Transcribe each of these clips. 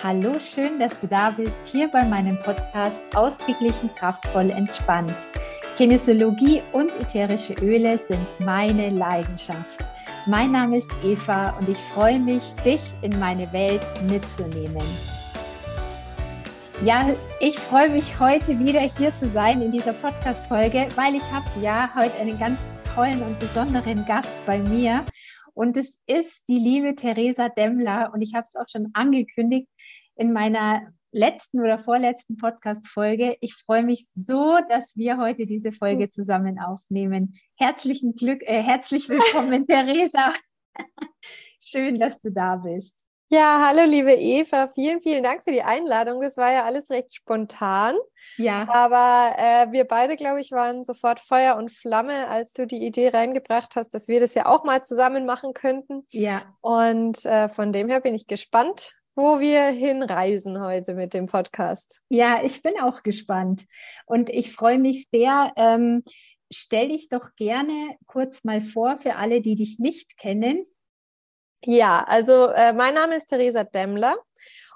Hallo, schön, dass du da bist, hier bei meinem Podcast Ausgeglichen, kraftvoll, entspannt. Kinesiologie und ätherische Öle sind meine Leidenschaft. Mein Name ist Eva und ich freue mich, dich in meine Welt mitzunehmen. Ja, ich freue mich heute wieder hier zu sein in dieser Podcast-Folge, weil ich habe ja heute einen ganz tollen und besonderen Gast bei mir. Und es ist die liebe Theresa Demmler. Und ich habe es auch schon angekündigt in meiner letzten oder vorletzten Podcast-Folge. Ich freue mich so, dass wir heute diese Folge zusammen aufnehmen. Herzlichen Glück, äh, herzlich willkommen, Theresa. Schön, dass du da bist. Ja, hallo liebe Eva, vielen, vielen Dank für die Einladung. Das war ja alles recht spontan. Ja. Aber äh, wir beide, glaube ich, waren sofort Feuer und Flamme, als du die Idee reingebracht hast, dass wir das ja auch mal zusammen machen könnten. Ja. Und äh, von dem her bin ich gespannt, wo wir hinreisen heute mit dem Podcast. Ja, ich bin auch gespannt. Und ich freue mich sehr. Ähm, stell dich doch gerne kurz mal vor für alle, die dich nicht kennen. Ja, also äh, mein Name ist Theresa Demmler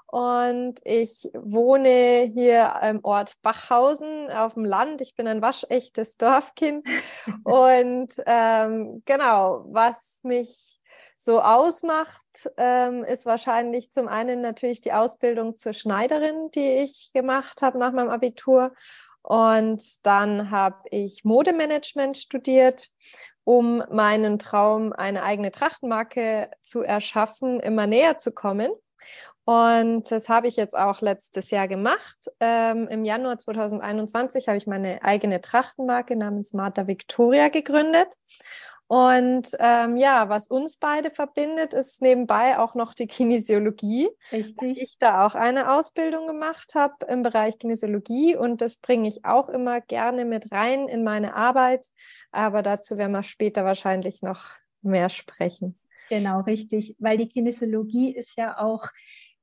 und ich wohne hier im Ort Bachhausen auf dem Land. Ich bin ein waschechtes Dorfkind. und ähm, genau, was mich so ausmacht, ähm, ist wahrscheinlich zum einen natürlich die Ausbildung zur Schneiderin, die ich gemacht habe nach meinem Abitur. Und dann habe ich Modemanagement studiert um meinen Traum, eine eigene Trachtenmarke zu erschaffen, immer näher zu kommen. Und das habe ich jetzt auch letztes Jahr gemacht. Ähm, Im Januar 2021 habe ich meine eigene Trachtenmarke namens Marta Victoria gegründet. Und ähm, ja, was uns beide verbindet, ist nebenbei auch noch die Kinesiologie. Richtig. Ich da auch eine Ausbildung gemacht habe im Bereich Kinesiologie und das bringe ich auch immer gerne mit rein in meine Arbeit. Aber dazu werden wir später wahrscheinlich noch mehr sprechen. Genau, richtig, weil die Kinesiologie ist ja auch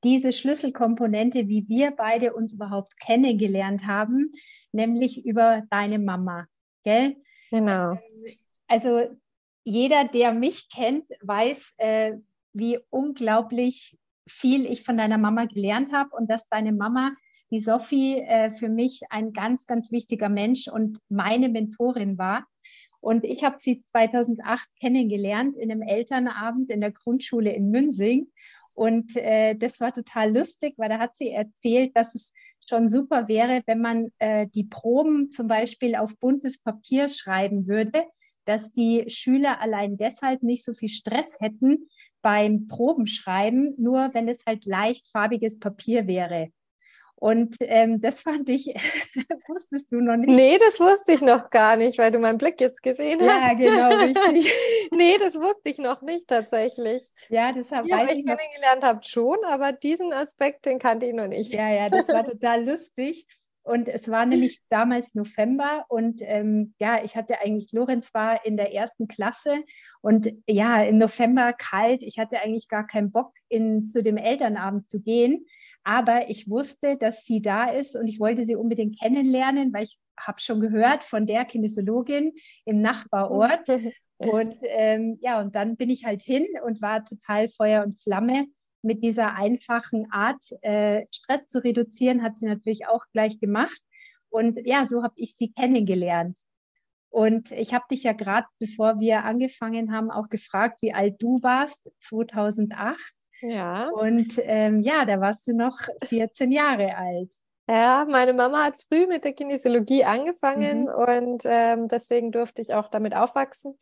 diese Schlüsselkomponente, wie wir beide uns überhaupt kennengelernt haben, nämlich über deine Mama. Gell? Genau. Also jeder, der mich kennt, weiß, äh, wie unglaublich viel ich von deiner Mama gelernt habe und dass deine Mama, die Sophie, äh, für mich ein ganz, ganz wichtiger Mensch und meine Mentorin war. Und ich habe sie 2008 kennengelernt in einem Elternabend in der Grundschule in Münsing. Und äh, das war total lustig, weil da hat sie erzählt, dass es schon super wäre, wenn man äh, die Proben zum Beispiel auf buntes Papier schreiben würde, dass die Schüler allein deshalb nicht so viel Stress hätten beim Probenschreiben, nur wenn es halt leicht farbiges Papier wäre. Und ähm, das fand ich, wusstest du noch nicht? Nee, das wusste ich noch gar nicht, weil du meinen Blick jetzt gesehen hast. Ja, genau, richtig. nee, das wusste ich noch nicht tatsächlich. Ja, deshalb ja, weiß ich. ich kennengelernt habe schon, aber diesen Aspekt, den kannte ich noch nicht. Ja, ja, das war total lustig. Und es war nämlich damals November und ähm, ja, ich hatte eigentlich, Lorenz war in der ersten Klasse und ja, im November kalt. Ich hatte eigentlich gar keinen Bock, in, zu dem Elternabend zu gehen. Aber ich wusste, dass sie da ist und ich wollte sie unbedingt kennenlernen, weil ich habe schon gehört von der Kinesiologin im Nachbarort. Und ähm, ja, und dann bin ich halt hin und war total Feuer und Flamme mit dieser einfachen Art, äh, Stress zu reduzieren, hat sie natürlich auch gleich gemacht. Und ja, so habe ich sie kennengelernt. Und ich habe dich ja gerade, bevor wir angefangen haben, auch gefragt, wie alt du warst, 2008. Ja. Und ähm, ja, da warst du noch 14 Jahre alt. Ja, meine Mama hat früh mit der Kinesiologie angefangen mhm. und ähm, deswegen durfte ich auch damit aufwachsen.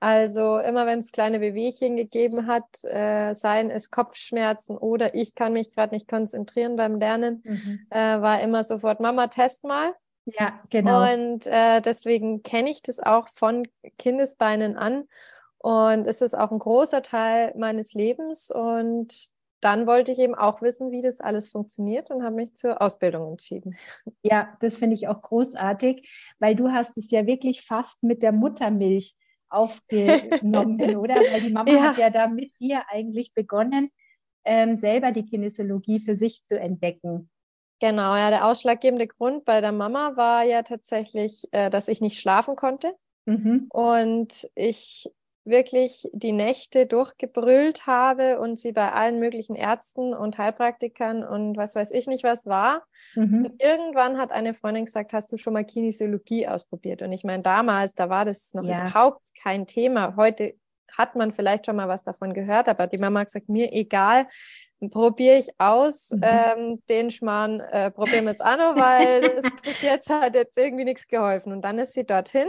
Also immer wenn es kleine Wehwehchen gegeben hat, äh, seien es Kopfschmerzen oder ich kann mich gerade nicht konzentrieren beim Lernen, mhm. äh, war immer sofort Mama, test mal. Ja, genau. Und äh, deswegen kenne ich das auch von Kindesbeinen an. Und es ist auch ein großer Teil meines Lebens. Und dann wollte ich eben auch wissen, wie das alles funktioniert und habe mich zur Ausbildung entschieden. Ja, das finde ich auch großartig, weil du hast es ja wirklich fast mit der Muttermilch aufgenommen, oder? Weil die Mama ja. hat ja da mit dir eigentlich begonnen, ähm, selber die Kinesiologie für sich zu entdecken. Genau, ja, der ausschlaggebende Grund bei der Mama war ja tatsächlich, äh, dass ich nicht schlafen konnte. Mhm. Und ich wirklich die Nächte durchgebrüllt habe und sie bei allen möglichen Ärzten und Heilpraktikern und was weiß ich nicht was war. Mhm. Und irgendwann hat eine Freundin gesagt, hast du schon mal Kinesiologie ausprobiert? Und ich meine, damals, da war das noch ja. überhaupt kein Thema. Heute hat man vielleicht schon mal was davon gehört, aber die Mama hat gesagt, mir egal, probiere ich aus, mhm. ähm, den Schmarrn äh, probieren wir jetzt an, weil das bis jetzt hat jetzt irgendwie nichts geholfen. Und dann ist sie dorthin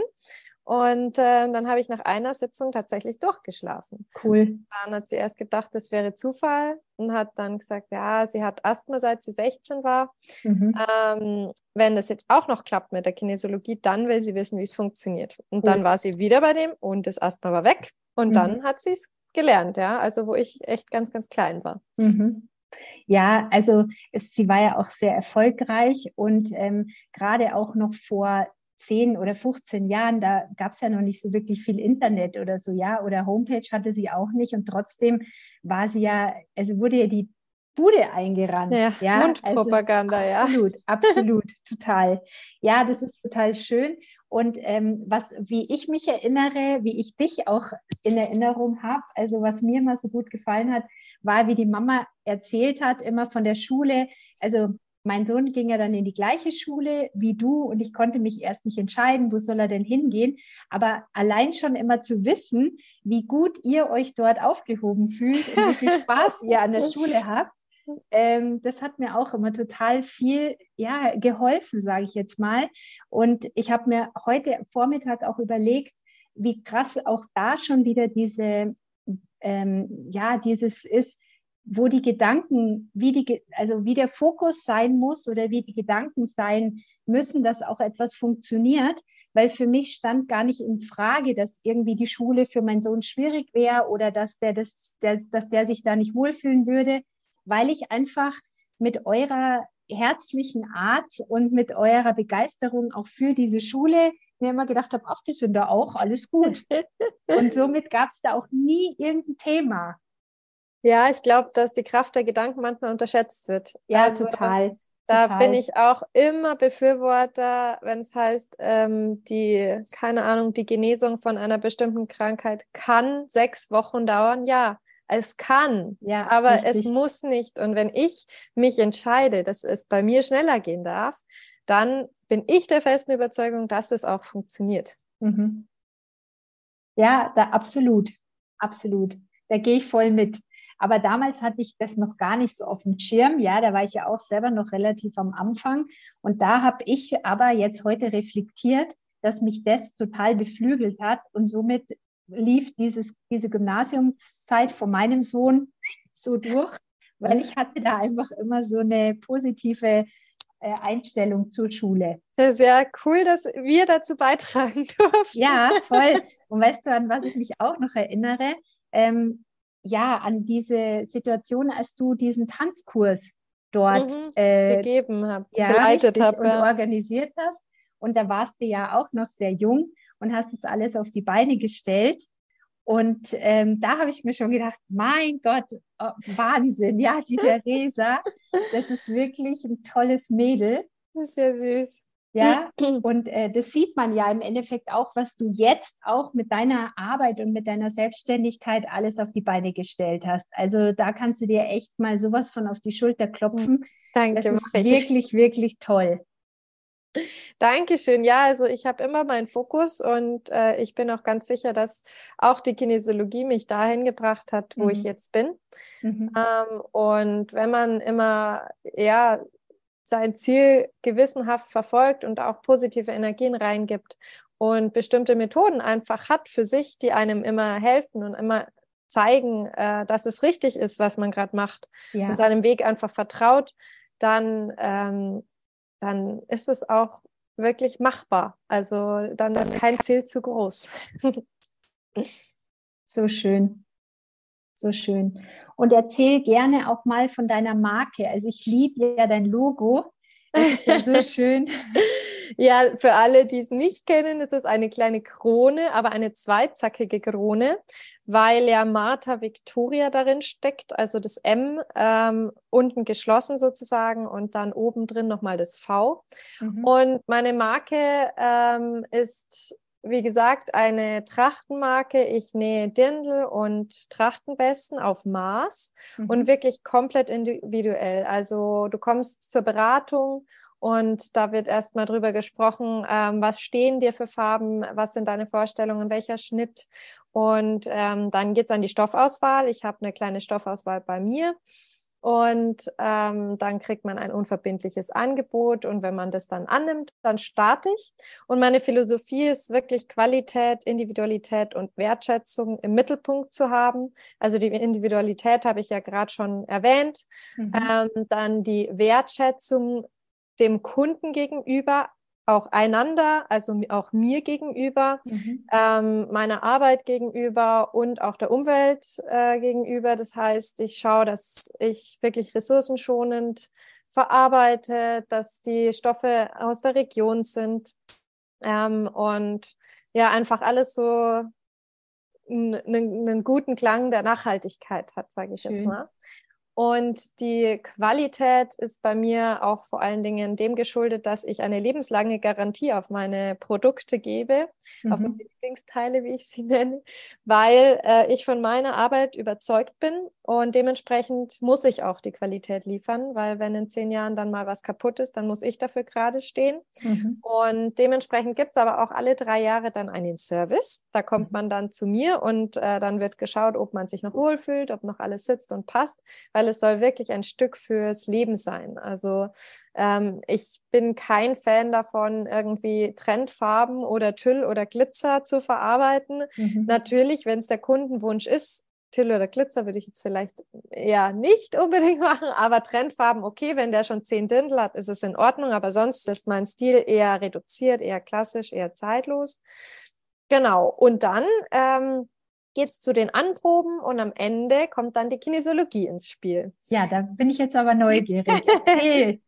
und äh, dann habe ich nach einer Sitzung tatsächlich durchgeschlafen. Cool. Dann hat sie erst gedacht, das wäre Zufall und hat dann gesagt, ja, sie hat Asthma, seit sie 16 war. Mhm. Ähm, wenn das jetzt auch noch klappt mit der Kinesiologie, dann will sie wissen, wie es funktioniert. Und cool. dann war sie wieder bei dem und das Asthma war weg. Und mhm. dann hat sie es gelernt, ja, also wo ich echt ganz, ganz klein war. Mhm. Ja, also es, sie war ja auch sehr erfolgreich und ähm, gerade auch noch vor 10 oder 15 Jahren, da gab es ja noch nicht so wirklich viel Internet oder so, ja, oder Homepage hatte sie auch nicht und trotzdem war sie ja, also wurde ja die Bude eingerannt. Ja, ja? Mundpropaganda, also, absolut, ja. Absolut, absolut, total. Ja, das ist total schön. Und ähm, was, wie ich mich erinnere, wie ich dich auch in Erinnerung habe, also was mir immer so gut gefallen hat, war, wie die Mama erzählt hat, immer von der Schule. Also mein Sohn ging ja dann in die gleiche Schule wie du und ich konnte mich erst nicht entscheiden, wo soll er denn hingehen. Aber allein schon immer zu wissen, wie gut ihr euch dort aufgehoben fühlt und wie viel Spaß ihr an der Schule habt, ähm, das hat mir auch immer total viel ja, geholfen, sage ich jetzt mal. Und ich habe mir heute Vormittag auch überlegt, wie krass auch da schon wieder diese, ähm, ja, dieses ist, wo die Gedanken, wie die, also wie der Fokus sein muss oder wie die Gedanken sein müssen, dass auch etwas funktioniert, weil für mich stand gar nicht in Frage, dass irgendwie die Schule für meinen Sohn schwierig wäre oder dass der, das, der, dass der sich da nicht wohlfühlen würde, weil ich einfach mit eurer herzlichen Art und mit eurer Begeisterung auch für diese Schule mir immer gedacht habe, ach, die sind da auch, alles gut. und somit gab es da auch nie irgendein Thema. Ja, ich glaube, dass die Kraft der Gedanken manchmal unterschätzt wird. Ja, also, total. Da total. bin ich auch immer Befürworter, wenn es heißt, ähm, die, keine Ahnung, die Genesung von einer bestimmten Krankheit kann sechs Wochen dauern. Ja, es kann, ja, aber richtig. es muss nicht. Und wenn ich mich entscheide, dass es bei mir schneller gehen darf, dann bin ich der festen Überzeugung, dass es auch funktioniert. Mhm. Ja, da absolut, absolut. Da gehe ich voll mit. Aber damals hatte ich das noch gar nicht so auf dem Schirm. Ja, da war ich ja auch selber noch relativ am Anfang. Und da habe ich aber jetzt heute reflektiert, dass mich das total beflügelt hat. Und somit lief dieses, diese Gymnasiumszeit von meinem Sohn so durch, weil ich hatte da einfach immer so eine positive äh, Einstellung zur Schule. Sehr cool, dass wir dazu beitragen durften. Ja, voll. Und weißt du, an was ich mich auch noch erinnere? Ähm, ja, an diese Situation, als du diesen Tanzkurs dort mhm, äh, gegeben hast, ja, geleitet hab, und ja. organisiert hast. Und da warst du ja auch noch sehr jung und hast es alles auf die Beine gestellt. Und ähm, da habe ich mir schon gedacht, mein Gott, oh, Wahnsinn, ja, die Theresa, das ist wirklich ein tolles Mädel. Das ist ja süß. Ja, und äh, das sieht man ja im Endeffekt auch, was du jetzt auch mit deiner Arbeit und mit deiner Selbstständigkeit alles auf die Beine gestellt hast. Also da kannst du dir echt mal sowas von auf die Schulter klopfen. Danke. Das ist wirklich, wirklich toll. Dankeschön. Ja, also ich habe immer meinen Fokus und äh, ich bin auch ganz sicher, dass auch die Kinesiologie mich dahin gebracht hat, wo mhm. ich jetzt bin. Mhm. Ähm, und wenn man immer ja sein Ziel gewissenhaft verfolgt und auch positive Energien reingibt und bestimmte Methoden einfach hat für sich, die einem immer helfen und immer zeigen, äh, dass es richtig ist, was man gerade macht ja. und seinem Weg einfach vertraut, dann, ähm, dann ist es auch wirklich machbar. Also dann ist kein Ziel zu groß. so schön. So schön. Und erzähl gerne auch mal von deiner Marke. Also ich liebe ja dein Logo. Das ist ja so schön. Ja, für alle, die es nicht kennen, ist es eine kleine Krone, aber eine zweizackige Krone, weil ja Martha Victoria darin steckt, also das M ähm, unten geschlossen sozusagen und dann oben drin nochmal das V. Mhm. Und meine Marke ähm, ist wie gesagt, eine Trachtenmarke. Ich nähe Dirndl und Trachtenbesten auf Maß mhm. und wirklich komplett individuell. Also du kommst zur Beratung und da wird erstmal drüber gesprochen, ähm, was stehen dir für Farben, was sind deine Vorstellungen, welcher Schnitt. Und ähm, dann geht's an die Stoffauswahl. Ich habe eine kleine Stoffauswahl bei mir. Und ähm, dann kriegt man ein unverbindliches Angebot. Und wenn man das dann annimmt, dann starte ich. Und meine Philosophie ist wirklich Qualität, Individualität und Wertschätzung im Mittelpunkt zu haben. Also die Individualität habe ich ja gerade schon erwähnt. Mhm. Ähm, dann die Wertschätzung dem Kunden gegenüber, auch einander, also auch mir gegenüber, mhm. ähm, meiner Arbeit gegenüber und auch der Umwelt äh, gegenüber. Das heißt, ich schaue, dass ich wirklich ressourcenschonend verarbeite, dass die Stoffe aus der Region sind ähm, und ja, einfach alles so einen guten Klang der Nachhaltigkeit hat, sage ich Schön. jetzt mal. Und die Qualität ist bei mir auch vor allen Dingen dem geschuldet, dass ich eine lebenslange Garantie auf meine Produkte gebe, mhm. auf meine Lieblingsteile, wie ich sie nenne, weil äh, ich von meiner Arbeit überzeugt bin und dementsprechend muss ich auch die Qualität liefern, weil wenn in zehn Jahren dann mal was kaputt ist, dann muss ich dafür gerade stehen. Mhm. Und dementsprechend gibt es aber auch alle drei Jahre dann einen Service. Da kommt mhm. man dann zu mir und äh, dann wird geschaut, ob man sich noch wohlfühlt, ob noch alles sitzt und passt, weil weil es soll wirklich ein Stück fürs Leben sein. Also ähm, ich bin kein Fan davon, irgendwie Trendfarben oder Tüll oder Glitzer zu verarbeiten. Mhm. Natürlich, wenn es der Kundenwunsch ist, Tüll oder Glitzer würde ich jetzt vielleicht eher nicht unbedingt machen, aber Trendfarben, okay, wenn der schon zehn Dirndl hat, ist es in Ordnung, aber sonst ist mein Stil eher reduziert, eher klassisch, eher zeitlos. Genau, und dann ähm, geht es zu den Anproben und am Ende kommt dann die Kinesiologie ins Spiel. Ja, da bin ich jetzt aber neugierig.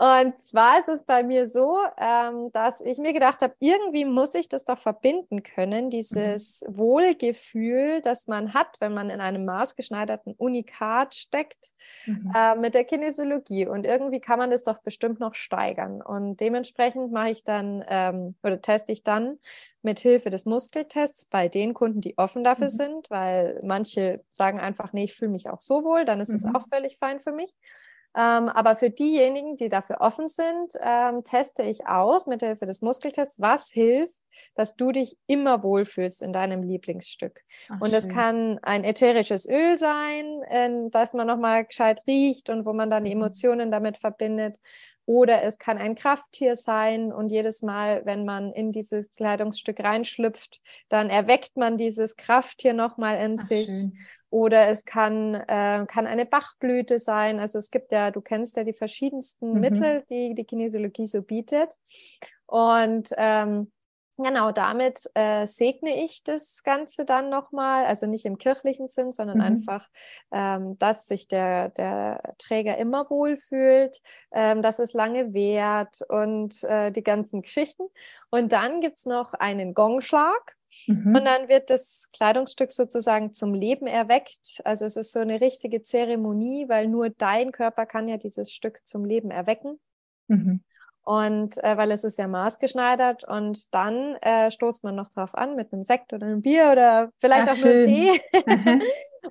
Und zwar ist es bei mir so, ähm, dass ich mir gedacht habe, irgendwie muss ich das doch verbinden können, dieses mhm. Wohlgefühl, das man hat, wenn man in einem maßgeschneiderten Unikat steckt, mhm. äh, mit der Kinesiologie. Und irgendwie kann man das doch bestimmt noch steigern. Und dementsprechend mache ich dann ähm, oder teste ich dann mit Hilfe des Muskeltests bei den Kunden, die offen dafür mhm. sind, weil manche sagen einfach, nee, ich fühle mich auch so wohl, dann ist es mhm. auch völlig fein für mich. Ähm, aber für diejenigen, die dafür offen sind, ähm, teste ich aus mit Hilfe des Muskeltests, was hilft, dass du dich immer wohlfühlst in deinem Lieblingsstück. Ach, und das kann ein ätherisches Öl sein, äh, das man nochmal gescheit riecht und wo man dann die mhm. Emotionen damit verbindet. Oder es kann ein Krafttier sein und jedes Mal, wenn man in dieses Kleidungsstück reinschlüpft, dann erweckt man dieses Krafttier nochmal in Ach, sich. Schön. Oder es kann, äh, kann eine Bachblüte sein. Also es gibt ja, du kennst ja die verschiedensten mhm. Mittel, die die Kinesiologie so bietet. Und ähm, Genau, damit äh, segne ich das Ganze dann nochmal, also nicht im kirchlichen Sinn, sondern mhm. einfach, ähm, dass sich der, der Träger immer wohlfühlt, ähm, dass es lange währt und äh, die ganzen Geschichten. Und dann gibt es noch einen Gongschlag. Mhm. Und dann wird das Kleidungsstück sozusagen zum Leben erweckt. Also es ist so eine richtige Zeremonie, weil nur dein Körper kann ja dieses Stück zum Leben erwecken. Mhm. Und äh, weil es ist ja maßgeschneidert und dann äh, stoßt man noch drauf an mit einem Sekt oder einem Bier oder vielleicht Ach, auch einem Tee.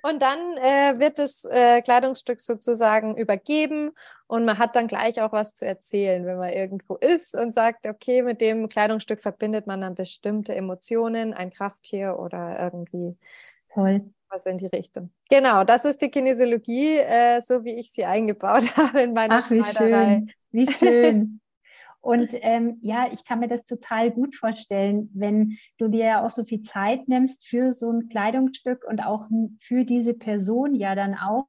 und dann äh, wird das äh, Kleidungsstück sozusagen übergeben und man hat dann gleich auch was zu erzählen, wenn man irgendwo ist und sagt, okay, mit dem Kleidungsstück verbindet man dann bestimmte Emotionen, ein Krafttier oder irgendwie Toll. was in die Richtung. Genau, das ist die Kinesiologie, äh, so wie ich sie eingebaut habe in meiner Ach, wie schön. Wie schön. Und ähm, ja, ich kann mir das total gut vorstellen, wenn du dir ja auch so viel Zeit nimmst für so ein Kleidungsstück und auch für diese Person ja dann auch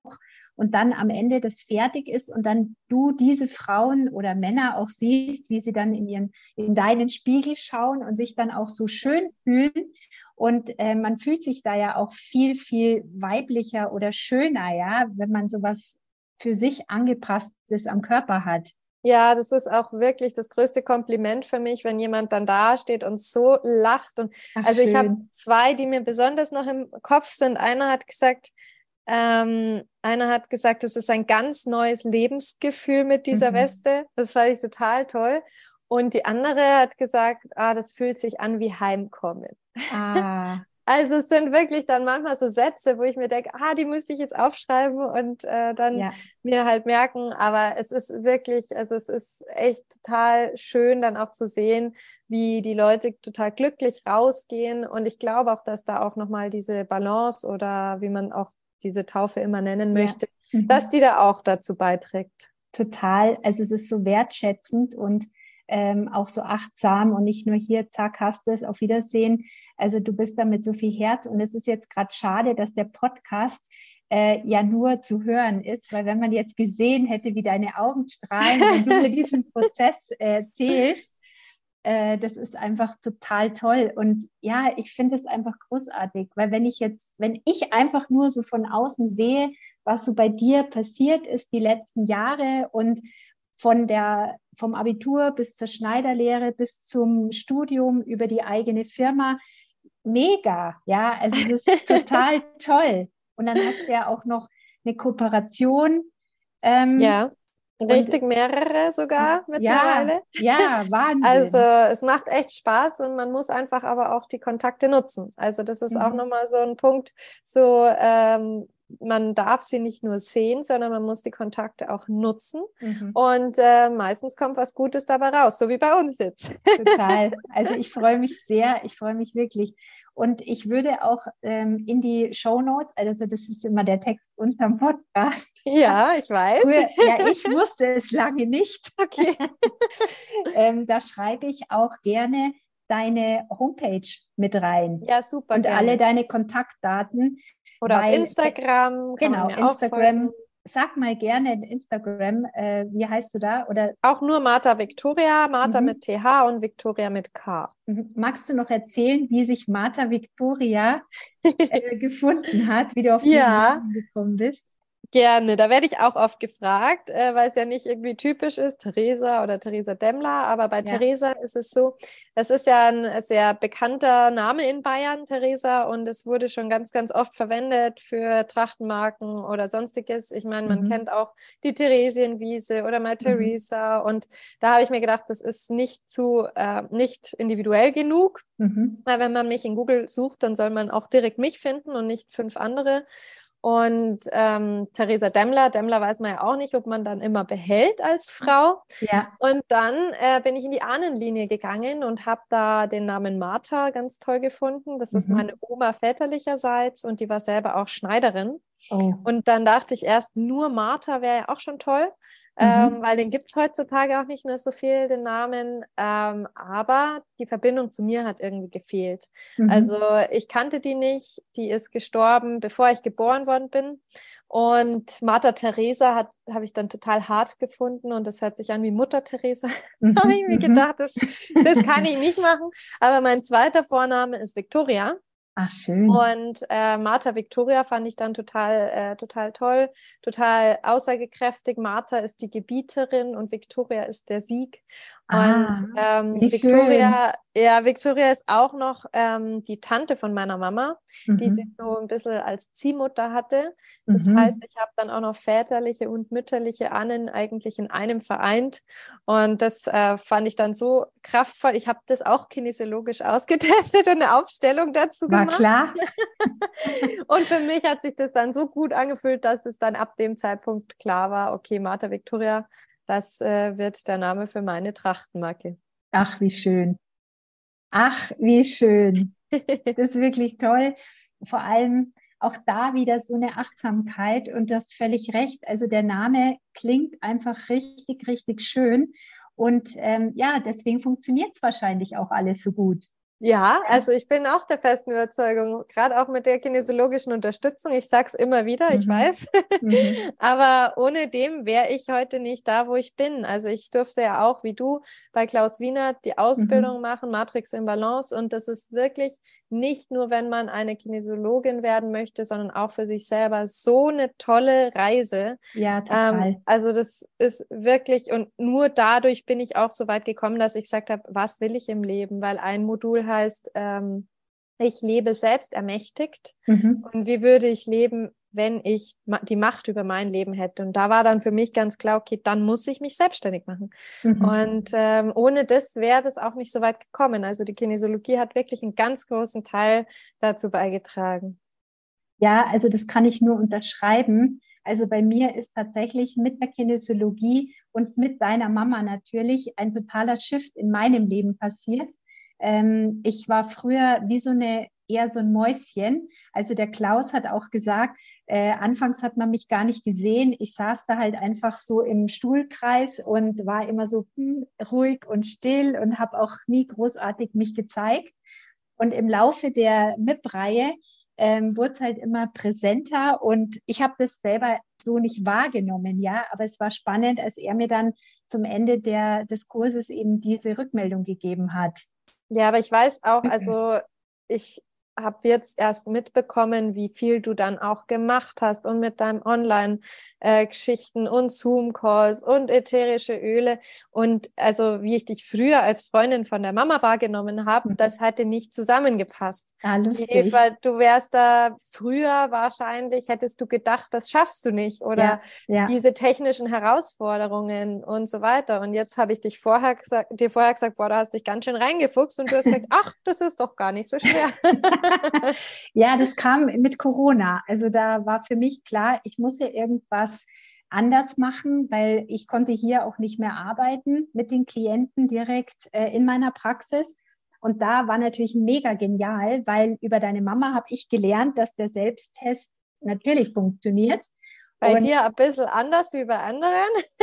und dann am Ende das fertig ist und dann du diese Frauen oder Männer auch siehst, wie sie dann in ihren in deinen Spiegel schauen und sich dann auch so schön fühlen und äh, man fühlt sich da ja auch viel viel weiblicher oder schöner, ja, wenn man sowas für sich angepasstes am Körper hat. Ja, das ist auch wirklich das größte Kompliment für mich, wenn jemand dann da steht und so lacht. Und Ach, also schön. ich habe zwei, die mir besonders noch im Kopf sind. Einer hat gesagt, ähm, einer hat gesagt, es ist ein ganz neues Lebensgefühl mit dieser mhm. Weste. Das fand ich total toll. Und die andere hat gesagt, ah, das fühlt sich an wie Heimkommen. Ah. Also es sind wirklich dann manchmal so Sätze, wo ich mir denke, ah, die müsste ich jetzt aufschreiben und äh, dann ja. mir halt merken. Aber es ist wirklich, also es ist echt total schön, dann auch zu sehen, wie die Leute total glücklich rausgehen. Und ich glaube auch, dass da auch nochmal diese Balance oder wie man auch diese Taufe immer nennen möchte, ja. mhm. dass die da auch dazu beiträgt. Total. Also es ist so wertschätzend und ähm, auch so achtsam und nicht nur hier, zack, hast es, auf Wiedersehen. Also du bist da mit so viel Herz und es ist jetzt gerade schade, dass der Podcast äh, ja nur zu hören ist, weil wenn man jetzt gesehen hätte, wie deine Augen strahlen, wenn du diesen Prozess erzählst, äh, das ist einfach total toll. Und ja, ich finde es einfach großartig, weil wenn ich jetzt, wenn ich einfach nur so von außen sehe, was so bei dir passiert ist die letzten Jahre und von der, vom Abitur bis zur Schneiderlehre, bis zum Studium über die eigene Firma. Mega, ja, also es ist total toll. Und dann hast du ja auch noch eine Kooperation. Ähm, ja, richtig mehrere sogar mittlerweile. Ja, ja, Wahnsinn. Also es macht echt Spaß und man muss einfach aber auch die Kontakte nutzen. Also das ist mhm. auch nochmal so ein Punkt, so ähm, man darf sie nicht nur sehen, sondern man muss die Kontakte auch nutzen. Mhm. Und äh, meistens kommt was Gutes dabei raus, so wie bei uns jetzt. Total. Also ich freue mich sehr, ich freue mich wirklich. Und ich würde auch ähm, in die Show Notes, also das ist immer der Text unterm Podcast. Ja, ich weiß. Früher, ja, ich wusste es lange nicht. Okay. ähm, da schreibe ich auch gerne deine Homepage mit rein. Ja, super. Und gerne. alle deine Kontaktdaten, oder Weil, auf Instagram. genau, Instagram. Sag mal gerne Instagram, äh, wie heißt du da? Oder auch nur Martha Victoria, Martha mhm. mit TH und Victoria mit K. Mhm. Magst du noch erzählen, wie sich Martha Victoria äh, gefunden hat, wie du auf ja. Namen gekommen bist? Gerne, da werde ich auch oft gefragt, äh, weil es ja nicht irgendwie typisch ist, Theresa oder Theresa Demmler, aber bei ja. Theresa ist es so, es ist ja ein sehr bekannter Name in Bayern, Theresa, und es wurde schon ganz, ganz oft verwendet für Trachtenmarken oder sonstiges. Ich meine, man mhm. kennt auch die Theresienwiese oder mal mhm. Theresa und da habe ich mir gedacht, das ist nicht zu, äh, nicht individuell genug, mhm. weil wenn man mich in Google sucht, dann soll man auch direkt mich finden und nicht fünf andere. Und ähm, Theresa Demmler, Demmler weiß man ja auch nicht, ob man dann immer behält als Frau. Ja. Und dann äh, bin ich in die Ahnenlinie gegangen und habe da den Namen Martha ganz toll gefunden. Das mhm. ist meine Oma väterlicherseits und die war selber auch Schneiderin. Oh. Und dann dachte ich erst, nur Martha wäre ja auch schon toll. Mhm. Ähm, weil den gibt es heutzutage auch nicht mehr so viel, den Namen. Ähm, aber die Verbindung zu mir hat irgendwie gefehlt. Mhm. Also ich kannte die nicht, die ist gestorben, bevor ich geboren worden bin. Und Martha Theresa habe ich dann total hart gefunden und das hört sich an wie Mutter Theresa. Mhm. habe ich mir mhm. gedacht, das, das kann ich nicht machen. Aber mein zweiter Vorname ist Victoria. Ach, schön. Und äh, Martha Victoria fand ich dann total, äh, total toll, total aussagekräftig. Martha ist die Gebieterin und Victoria ist der Sieg. Ah, und ähm, Victoria, schön. Ja, Victoria ist auch noch ähm, die Tante von meiner Mama, mhm. die sie so ein bisschen als Ziehmutter hatte. Das mhm. heißt, ich habe dann auch noch väterliche und mütterliche Ahnen eigentlich in einem vereint. Und das äh, fand ich dann so kraftvoll. Ich habe das auch kinesiologisch ausgetestet und eine Aufstellung dazu War gemacht. klar. und für mich hat sich das dann so gut angefühlt, dass es dann ab dem Zeitpunkt klar war, okay, Martha Victoria das äh, wird der Name für meine Trachtenmarke. Ach, wie schön. Ach, wie schön. Das ist wirklich toll. Vor allem auch da wieder so eine Achtsamkeit und du hast völlig recht. Also der Name klingt einfach richtig, richtig schön. Und ähm, ja, deswegen funktioniert es wahrscheinlich auch alles so gut. Ja, also ich bin auch der festen Überzeugung, gerade auch mit der kinesiologischen Unterstützung. Ich sage es immer wieder, ich mhm. weiß. Mhm. Aber ohne dem wäre ich heute nicht da, wo ich bin. Also ich durfte ja auch, wie du, bei Klaus Wiener die Ausbildung mhm. machen, Matrix in Balance. Und das ist wirklich nicht nur, wenn man eine Kinesiologin werden möchte, sondern auch für sich selber so eine tolle Reise. Ja, total. Ähm, also das ist wirklich, und nur dadurch bin ich auch so weit gekommen, dass ich gesagt habe, was will ich im Leben? Weil ein Modul heißt, ähm, ich lebe selbst ermächtigt. Mhm. Und wie würde ich leben, wenn ich die Macht über mein Leben hätte. Und da war dann für mich ganz klar, okay, dann muss ich mich selbstständig machen. Mhm. Und ähm, ohne das wäre das auch nicht so weit gekommen. Also die Kinesiologie hat wirklich einen ganz großen Teil dazu beigetragen. Ja, also das kann ich nur unterschreiben. Also bei mir ist tatsächlich mit der Kinesiologie und mit deiner Mama natürlich ein totaler Shift in meinem Leben passiert. Ähm, ich war früher wie so eine eher so ein Mäuschen. Also der Klaus hat auch gesagt, äh, anfangs hat man mich gar nicht gesehen. Ich saß da halt einfach so im Stuhlkreis und war immer so hm, ruhig und still und habe auch nie großartig mich gezeigt. Und im Laufe der MIP-Reihe ähm, wurde es halt immer präsenter und ich habe das selber so nicht wahrgenommen, ja, aber es war spannend, als er mir dann zum Ende der, des Kurses eben diese Rückmeldung gegeben hat. Ja, aber ich weiß auch, also ich habe jetzt erst mitbekommen, wie viel du dann auch gemacht hast und mit deinen Online-Geschichten und Zoom-Calls und ätherische Öle. Und also wie ich dich früher als Freundin von der Mama wahrgenommen habe, mhm. das hätte nicht zusammengepasst. Ah, lustig. Eva, du wärst da früher wahrscheinlich, hättest du gedacht, das schaffst du nicht oder ja, ja. diese technischen Herausforderungen und so weiter. Und jetzt habe ich dich vorher gesagt, dir vorher gesagt, boah, da hast dich ganz schön reingefuchst und du hast gesagt, ach, das ist doch gar nicht so schwer. ja, das kam mit Corona. Also da war für mich klar, ich muss ja irgendwas anders machen, weil ich konnte hier auch nicht mehr arbeiten mit den Klienten direkt äh, in meiner Praxis. Und da war natürlich mega genial, weil über deine Mama habe ich gelernt, dass der Selbsttest natürlich funktioniert. Bei und dir ein bisschen anders wie bei anderen.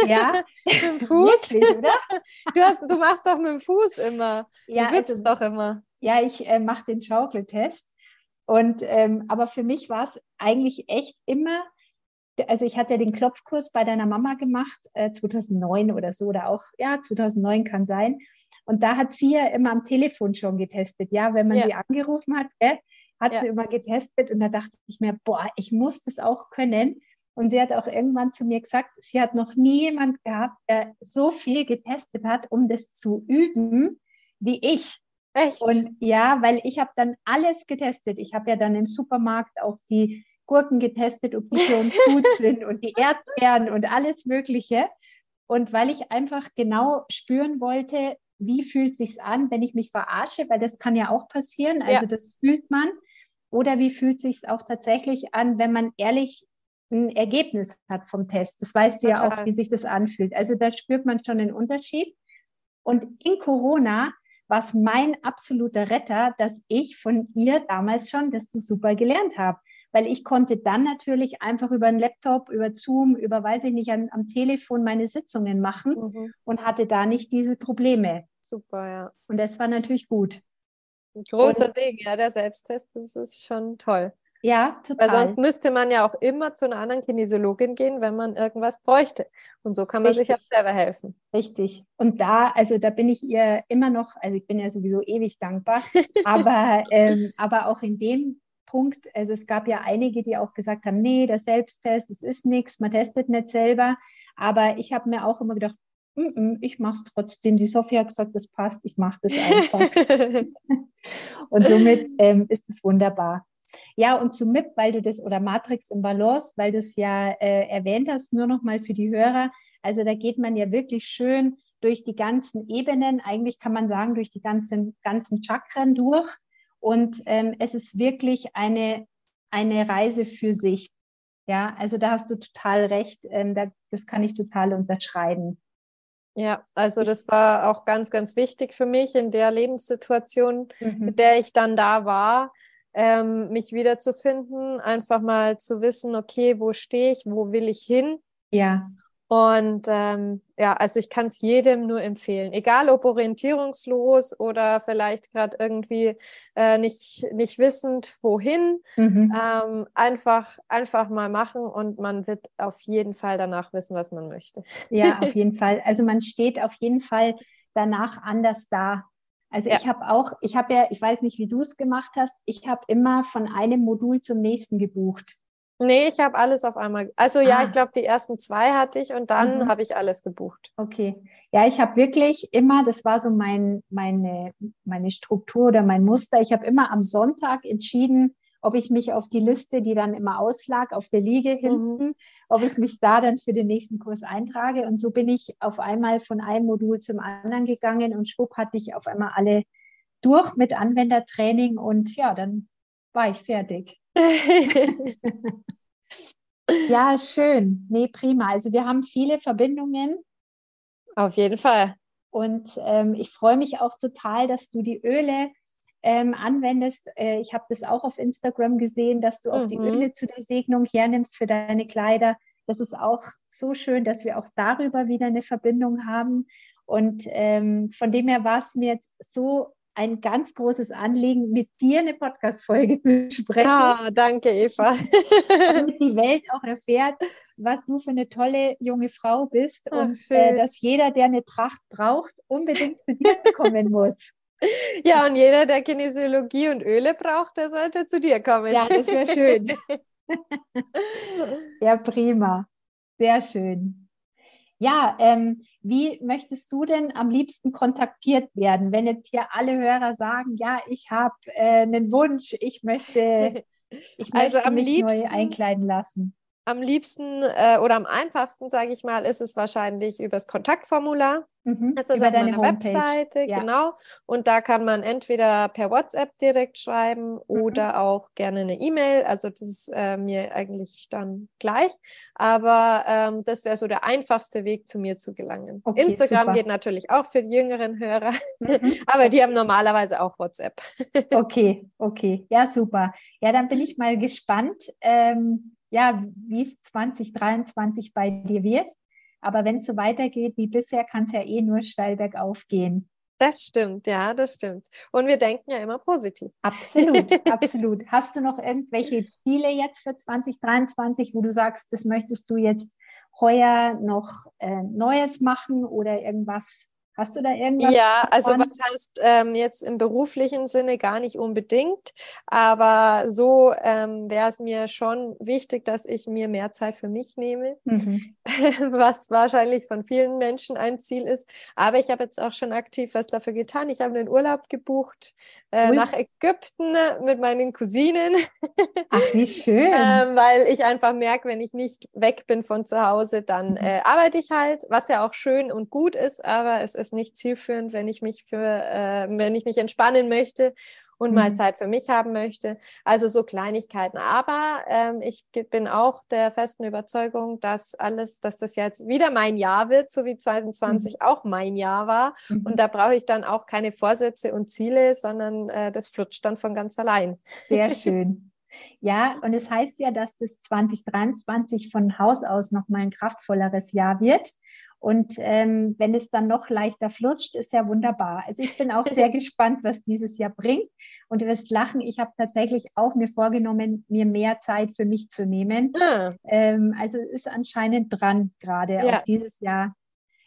Ja, mit dem Fuß. Wirklich, oder? Du, hast, du machst doch mit dem Fuß immer. Ja, du also, doch immer. Ja, ich äh, mache den Schaukeltest. Und ähm, aber für mich war es eigentlich echt immer, also ich hatte ja den Klopfkurs bei deiner Mama gemacht, äh, 2009 oder so, oder auch, ja, 2009 kann sein. Und da hat sie ja immer am Telefon schon getestet, ja, wenn man ja. sie angerufen hat, äh, hat ja. sie immer getestet und da dachte ich mir, boah, ich muss das auch können. Und sie hat auch irgendwann zu mir gesagt, sie hat noch nie jemand gehabt, der so viel getestet hat, um das zu üben wie ich. Echt? Und ja, weil ich habe dann alles getestet. Ich habe ja dann im Supermarkt auch die Gurken getestet, ob die schon gut sind und die Erdbeeren und alles Mögliche. Und weil ich einfach genau spüren wollte, wie fühlt sich's an, wenn ich mich verarsche, weil das kann ja auch passieren. Also ja. das fühlt man. Oder wie fühlt sich's auch tatsächlich an, wenn man ehrlich ein Ergebnis hat vom Test. Das weißt du Total. ja auch, wie sich das anfühlt. Also da spürt man schon den Unterschied. Und in Corona war es mein absoluter Retter, dass ich von ihr damals schon das so super gelernt habe. Weil ich konnte dann natürlich einfach über einen Laptop, über Zoom, über, weiß ich nicht, an, am Telefon meine Sitzungen machen mhm. und hatte da nicht diese Probleme. Super, ja. Und das war natürlich gut. Ein großer Segen, ja, der Selbsttest, das ist schon toll. Ja, total. Weil sonst müsste man ja auch immer zu einer anderen Kinesiologin gehen, wenn man irgendwas bräuchte. Und so kann man Richtig. sich auch selber helfen. Richtig. Und da, also da bin ich ihr immer noch, also ich bin ja sowieso ewig dankbar, aber, ähm, aber auch in dem Punkt, also es gab ja einige, die auch gesagt haben, nee, der Selbsttest, das ist nichts, man testet nicht selber. Aber ich habe mir auch immer gedacht, ich mache es trotzdem. Die Sophie hat gesagt, das passt, ich mache das einfach. und somit ähm, ist es wunderbar. Ja, und zu MIP, weil du das, oder Matrix im Balance, weil du es ja äh, erwähnt hast, nur noch mal für die Hörer. Also da geht man ja wirklich schön durch die ganzen Ebenen, eigentlich kann man sagen, durch die ganzen, ganzen Chakren durch. Und ähm, es ist wirklich eine, eine Reise für sich. Ja, also da hast du total recht. Ähm, da, das kann ich total unterschreiben. Ja, also das war auch ganz, ganz wichtig für mich in der Lebenssituation, mhm. mit der ich dann da war, ähm, mich wiederzufinden, einfach mal zu wissen, okay, wo stehe ich, wo will ich hin? Ja. Und ähm, ja, also ich kann es jedem nur empfehlen, egal ob orientierungslos oder vielleicht gerade irgendwie äh, nicht, nicht wissend, wohin, mhm. ähm, einfach, einfach mal machen und man wird auf jeden Fall danach wissen, was man möchte. Ja, auf jeden Fall. Also man steht auf jeden Fall danach anders da. Also ja. ich habe auch, ich habe ja, ich weiß nicht, wie du es gemacht hast, ich habe immer von einem Modul zum nächsten gebucht. Nee, ich habe alles auf einmal. Also ja, ah. ich glaube, die ersten zwei hatte ich und dann mhm. habe ich alles gebucht. Okay. Ja, ich habe wirklich immer, das war so mein, meine, meine Struktur oder mein Muster, ich habe immer am Sonntag entschieden, ob ich mich auf die Liste, die dann immer auslag, auf der Liege mhm. hinten, mhm. ob ich mich da dann für den nächsten Kurs eintrage. Und so bin ich auf einmal von einem Modul zum anderen gegangen und schwupp hatte ich auf einmal alle durch mit Anwendertraining und ja, dann war ich fertig. ja, schön. Nee, prima. Also wir haben viele Verbindungen. Auf jeden Fall. Und ähm, ich freue mich auch total, dass du die Öle ähm, anwendest. Äh, ich habe das auch auf Instagram gesehen, dass du auch mhm. die Öle zu der Segnung hernimmst für deine Kleider. Das ist auch so schön, dass wir auch darüber wieder eine Verbindung haben. Und ähm, von dem her war es mir jetzt so ein ganz großes Anliegen, mit dir eine Podcast-Folge zu sprechen. Ah, danke, Eva. damit die Welt auch erfährt, was du für eine tolle junge Frau bist Ach, und äh, dass jeder, der eine Tracht braucht, unbedingt zu dir kommen muss. Ja, und jeder, der Kinesiologie und Öle braucht, der sollte zu dir kommen. Ja, das wäre schön. ja, prima. Sehr schön. Ja, ähm, wie möchtest du denn am liebsten kontaktiert werden, wenn jetzt hier alle Hörer sagen, ja, ich habe äh, einen Wunsch, ich möchte, ich also möchte mich liebsten, neu einkleiden lassen? Am liebsten äh, oder am einfachsten, sage ich mal, ist es wahrscheinlich übers Kontaktformular. Mhm, das ist auf meiner Webseite, ja. genau. Und da kann man entweder per WhatsApp direkt schreiben mhm. oder auch gerne eine E-Mail. Also das ist äh, mir eigentlich dann gleich. Aber ähm, das wäre so der einfachste Weg, zu mir zu gelangen. Okay, Instagram super. geht natürlich auch für die jüngeren Hörer, mhm. aber die haben normalerweise auch WhatsApp. okay, okay. Ja, super. Ja, dann bin ich mal gespannt. Ähm, ja, wie es 2023 bei dir wird. Aber wenn es so weitergeht wie bisher, kann es ja eh nur steil bergauf gehen. Das stimmt, ja, das stimmt. Und wir denken ja immer positiv. Absolut, absolut. Hast du noch irgendwelche Ziele jetzt für 2023, wo du sagst, das möchtest du jetzt heuer noch äh, Neues machen oder irgendwas Hast du da irgendwas? Ja, also was heißt ähm, jetzt im beruflichen Sinne gar nicht unbedingt, aber so ähm, wäre es mir schon wichtig, dass ich mir mehr Zeit für mich nehme, mhm. was wahrscheinlich von vielen Menschen ein Ziel ist. Aber ich habe jetzt auch schon aktiv was dafür getan. Ich habe einen Urlaub gebucht äh, nach Ägypten mit meinen Cousinen. Ach, wie schön. ähm, weil ich einfach merke, wenn ich nicht weg bin von zu Hause, dann mhm. äh, arbeite ich halt, was ja auch schön und gut ist, aber es ist ist nicht zielführend, wenn ich mich für, äh, wenn ich mich entspannen möchte und mhm. mal Zeit für mich haben möchte. Also so Kleinigkeiten. Aber ähm, ich bin auch der festen Überzeugung, dass alles, dass das jetzt wieder mein Jahr wird, so wie 2020 mhm. auch mein Jahr war. Mhm. Und da brauche ich dann auch keine Vorsätze und Ziele, sondern äh, das flutscht dann von ganz allein. Sehr schön. Ja, und es heißt ja, dass das 2023 von Haus aus nochmal ein kraftvolleres Jahr wird. Und ähm, wenn es dann noch leichter flutscht, ist ja wunderbar. Also ich bin auch sehr gespannt, was dieses Jahr bringt. Und du wirst lachen, ich habe tatsächlich auch mir vorgenommen, mir mehr Zeit für mich zu nehmen. Ah. Ähm, also ist anscheinend dran gerade ja. auch dieses Jahr.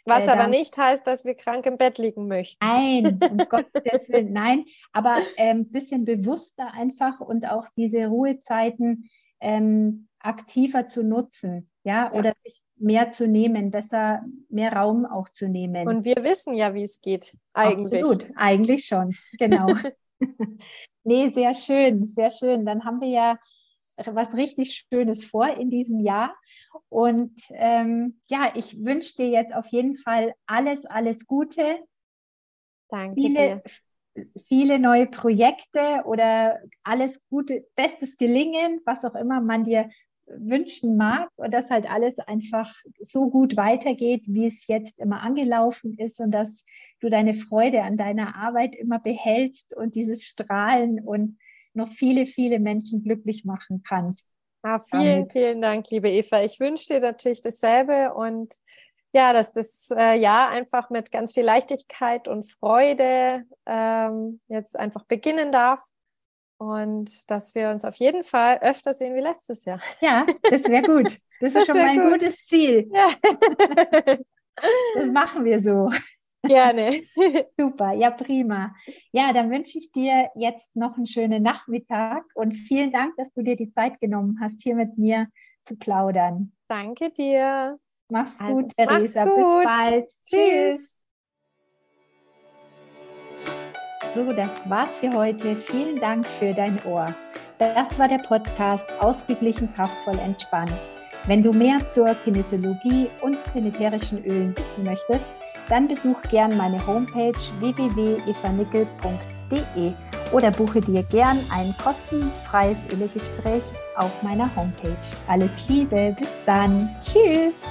Was äh, aber nicht heißt, dass wir krank im Bett liegen möchten. Nein, um Gottes Willen, nein. Aber ein ähm, bisschen bewusster einfach und auch diese Ruhezeiten ähm, aktiver zu nutzen. Ja, ja. oder sich mehr zu nehmen, besser mehr Raum auch zu nehmen. Und wir wissen ja, wie es geht, eigentlich. Absolut, eigentlich schon, genau. nee, sehr schön, sehr schön. Dann haben wir ja was richtig Schönes vor in diesem Jahr. Und ähm, ja, ich wünsche dir jetzt auf jeden Fall alles, alles Gute. Danke. Viele, dir. viele neue Projekte oder alles Gute, bestes Gelingen, was auch immer man dir wünschen mag und dass halt alles einfach so gut weitergeht, wie es jetzt immer angelaufen ist und dass du deine Freude an deiner Arbeit immer behältst und dieses Strahlen und noch viele, viele Menschen glücklich machen kannst. Ah, vielen, damit. vielen Dank, liebe Eva. Ich wünsche dir natürlich dasselbe und ja, dass das äh, Jahr einfach mit ganz viel Leichtigkeit und Freude ähm, jetzt einfach beginnen darf und dass wir uns auf jeden Fall öfter sehen wie letztes Jahr. Ja, das wäre gut. Das, das ist schon mal ein gut. gutes Ziel. Ja. das machen wir so. Gerne. Super, ja, prima. Ja, dann wünsche ich dir jetzt noch einen schönen Nachmittag und vielen Dank, dass du dir die Zeit genommen hast, hier mit mir zu plaudern. Danke dir. Mach's also, gut, Theresa. Mach's gut. Bis bald. Tschüss. So, das war's für heute. Vielen Dank für dein Ohr. Das war der Podcast Ausgeglichen, kraftvoll, entspannt. Wenn du mehr zur Kinesiologie und planetärischen Ölen wissen möchtest, dann besuch gern meine Homepage www.evanickel.de oder buche dir gern ein kostenfreies Ölegespräch auf meiner Homepage. Alles Liebe, bis dann. Tschüss.